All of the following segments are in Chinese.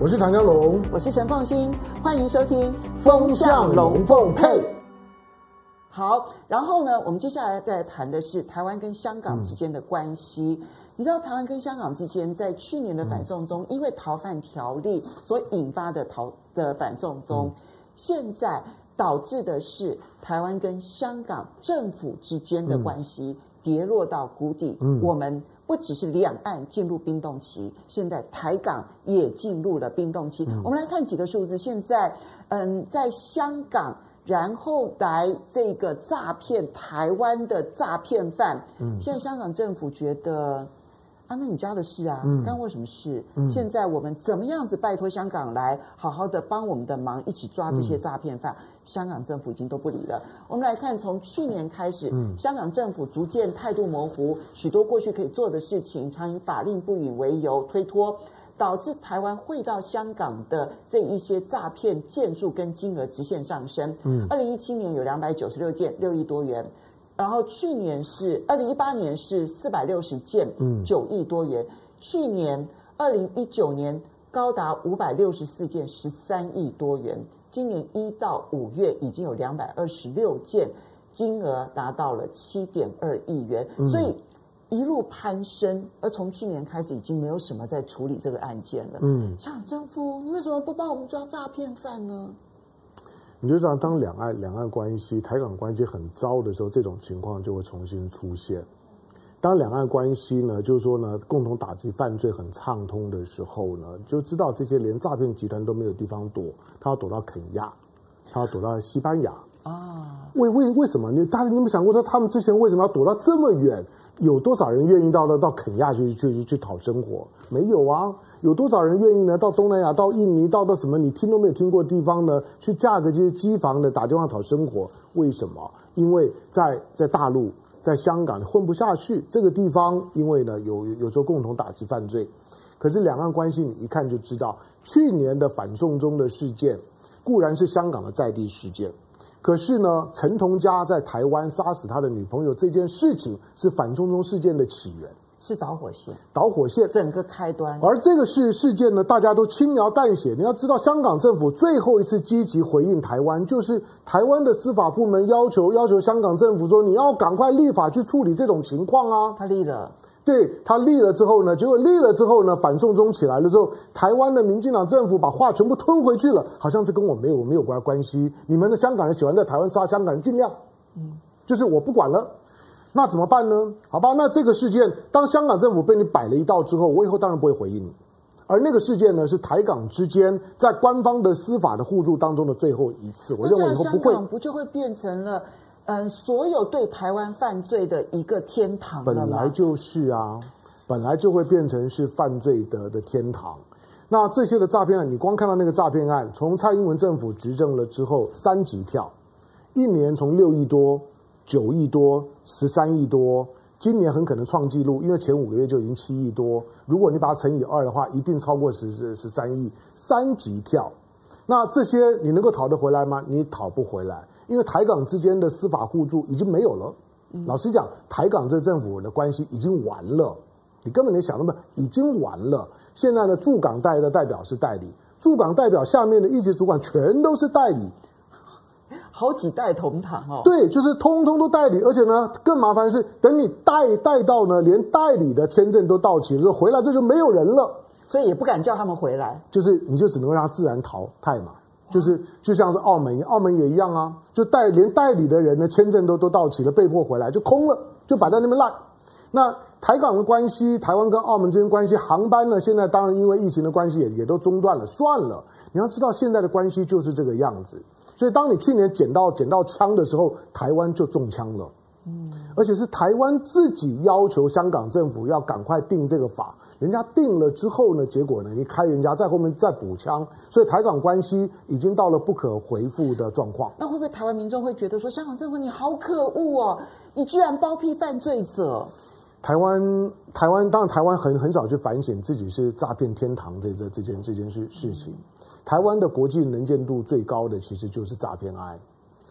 我是唐江龙，我是陈凤馨，欢迎收听《风向龙凤配》。好，然后呢，我们接下来再谈的是台湾跟香港之间的关系。嗯、你知道，台湾跟香港之间在去年的反送中，嗯、因为逃犯条例所引发的逃的反送中，嗯、现在导致的是台湾跟香港政府之间的关系跌落到谷底。嗯、我们。不只是两岸进入冰冻期，现在台港也进入了冰冻期。嗯、我们来看几个数字，现在，嗯，在香港，然后来这个诈骗台湾的诈骗犯，嗯，现在香港政府觉得。啊，那你家的事啊，干我什么事？嗯、现在我们怎么样子拜托香港来好好的帮我们的忙，一起抓这些诈骗犯？嗯、香港政府已经都不理了。我们来看，从去年开始，嗯、香港政府逐渐态度模糊，许多过去可以做的事情，常以法令不允为由推脱，导致台湾汇到香港的这一些诈骗件数跟金额直线上升。嗯，二零一七年有两百九十六件，六亿多元。然后去年是二零一八年是四百六十件，嗯，九亿多元。嗯、去年二零一九年高达五百六十四件，十三亿多元。今年一到五月已经有两百二十六件，金额达到了七点二亿元，嗯、所以一路攀升。而从去年开始，已经没有什么在处理这个案件了。嗯，香港政府，你为什么不帮我们抓诈骗犯呢？你就知道，当两岸两岸关系、台港关系很糟的时候，这种情况就会重新出现。当两岸关系呢，就是说呢，共同打击犯罪很畅通的时候呢，就知道这些连诈骗集团都没有地方躲，他要躲到肯亚，他要躲到西班牙啊？为为为什么？你大家你有没有想过说，他们之前为什么要躲到这么远？有多少人愿意到了到肯亚去去去讨生活？没有啊！有多少人愿意呢？到东南亚、到印尼、到到什么你听都没有听过的地方呢？去架个这些机房的打电话讨生活？为什么？因为在在大陆、在香港混不下去。这个地方因为呢有有时候共同打击犯罪，可是两岸关系你一看就知道，去年的反送中的事件固然是香港的在地事件。可是呢，陈同佳在台湾杀死他的女朋友这件事情是反送中事件的起源，是导火线，导火线整个开端。而这个事事件呢，大家都轻描淡写。你要知道，香港政府最后一次积极回应台湾，就是台湾的司法部门要求要求香港政府说，你要赶快立法去处理这种情况啊。他立了。对，他立了之后呢，结果立了之后呢，反送中起来了之后，台湾的民进党政府把话全部吞回去了，好像这跟我没有没有关关系。你们的香港人喜欢在台湾杀香港人，尽量，嗯，就是我不管了，那怎么办呢？好吧，那这个事件当香港政府被你摆了一道之后，我以后当然不会回应你。而那个事件呢，是台港之间在官方的司法的互助当中的最后一次，我认为以后不会，香港不就会变成了。嗯，所有对台湾犯罪的一个天堂，本来就是啊，本来就会变成是犯罪的的天堂。那这些的诈骗案，你光看到那个诈骗案，从蔡英文政府执政了之后，三级跳，一年从六亿多、九亿多、十三亿多，今年很可能创纪录，因为前五个月就已经七亿多。如果你把它乘以二的话，一定超过十十十三亿，三级跳。那这些你能够讨得回来吗？你讨不回来。因为台港之间的司法互助已经没有了，老实讲，台港这政府的关系已经完了，你根本没想那么已经完了。现在呢，驻港代的代表是代理，驻港代表下面的一级主管全都是代理，好几代同堂哦。对，就是通通都代理，而且呢，更麻烦的是，等你代代到呢，连代理的签证都到期了之后，回来这就没有人了，所以也不敢叫他们回来，就是你就只能让他自然淘汰嘛。就是就像是澳门，澳门也一样啊，就代连代理的人呢，签证都都到期了，被迫回来就空了，就摆在那边烂。那台港的关系，台湾跟澳门之间关系，航班呢，现在当然因为疫情的关系也也都中断了，算了。你要知道现在的关系就是这个样子，所以当你去年捡到捡到枪的时候，台湾就中枪了，而且是台湾自己要求香港政府要赶快定这个法。人家定了之后呢，结果呢，你开人家在后面再补枪，所以台港关系已经到了不可回复的状况。那会不会台湾民众会觉得说，香港政府你好可恶哦，你居然包庇犯罪者？台湾台湾当然台湾很很少去反省自己是诈骗天堂这这这件这件事事情。台湾的国际能见度最高的其实就是诈骗案。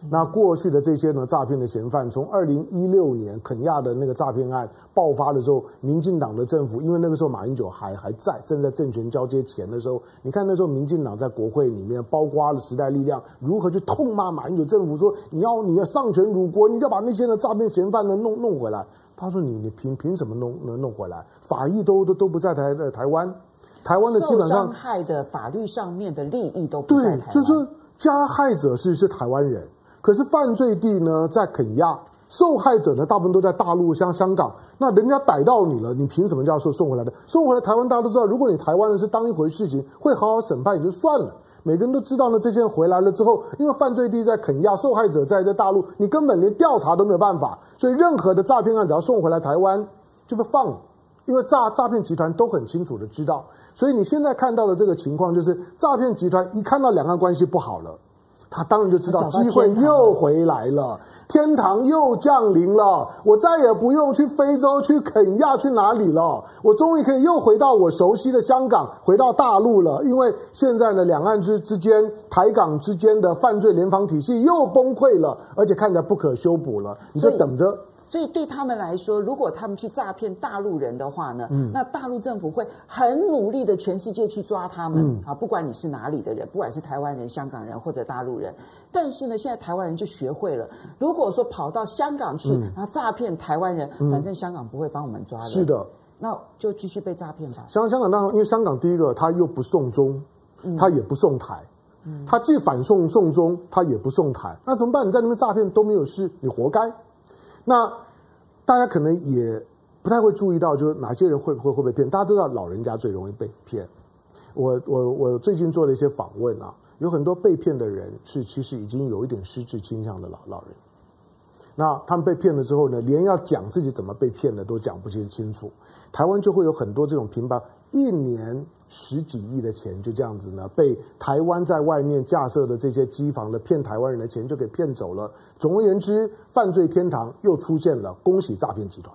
那过去的这些呢诈骗的嫌犯，从二零一六年肯亚的那个诈骗案爆发的时候，民进党的政府，因为那个时候马英九还还在，正在政权交接前的时候，你看那时候民进党在国会里面，包括了时代力量，如何去痛骂马英九政府，说你要你要丧权辱国，你要把那些呢诈骗嫌犯呢弄弄回来。他说你你凭凭什么弄能弄回来？法医都都都不在台的台湾，台湾的基本上伤害的法律上面的利益都不在台湾，对，就是加害者是是台湾人。可是犯罪地呢，在肯亚，受害者呢，大部分都在大陆，像香港。那人家逮到你了，你凭什么叫送送回来的？送回来台湾，大家都知道，如果你台湾人是当一回事情，会好好审判也就算了。每个人都知道呢，这些人回来了之后，因为犯罪地在肯亚，受害者在在大陆，你根本连调查都没有办法。所以任何的诈骗案只要送回来台湾，就被放了，因为诈诈骗集团都很清楚的知道。所以你现在看到的这个情况，就是诈骗集团一看到两岸关系不好了。他当然就知道机会又回来了，天堂又降临了，我再也不用去非洲、去肯亚、去哪里了，我终于可以又回到我熟悉的香港，回到大陆了。因为现在呢，两岸之之间、台港之间的犯罪联防体系又崩溃了，而且看起来不可修补了，你就等着。所以对他们来说，如果他们去诈骗大陆人的话呢，嗯、那大陆政府会很努力的全世界去抓他们、嗯、啊，不管你是哪里的人，不管是台湾人、香港人或者大陆人。但是呢，现在台湾人就学会了，如果说跑到香港去，嗯、然后诈骗台湾人，反正香港不会帮我们抓的。是的，那就继续被诈骗吧。香香港当然，因为香港第一个他又不送中，他也不送台，嗯、他既反送送中，他也不送台，那怎么办？你在那边诈骗都没有事，你活该。那大家可能也不太会注意到，就是哪些人会会会被骗。大家知道老人家最容易被骗。我我我最近做了一些访问啊，有很多被骗的人是其实已经有一点失智倾向的老老人。那他们被骗了之后呢，连要讲自己怎么被骗的都讲不清清楚。台湾就会有很多这种平白一年十几亿的钱就这样子呢，被台湾在外面架设的这些机房的骗台湾人的钱就给骗走了。总而言之，犯罪天堂又出现了，恭喜诈骗集团。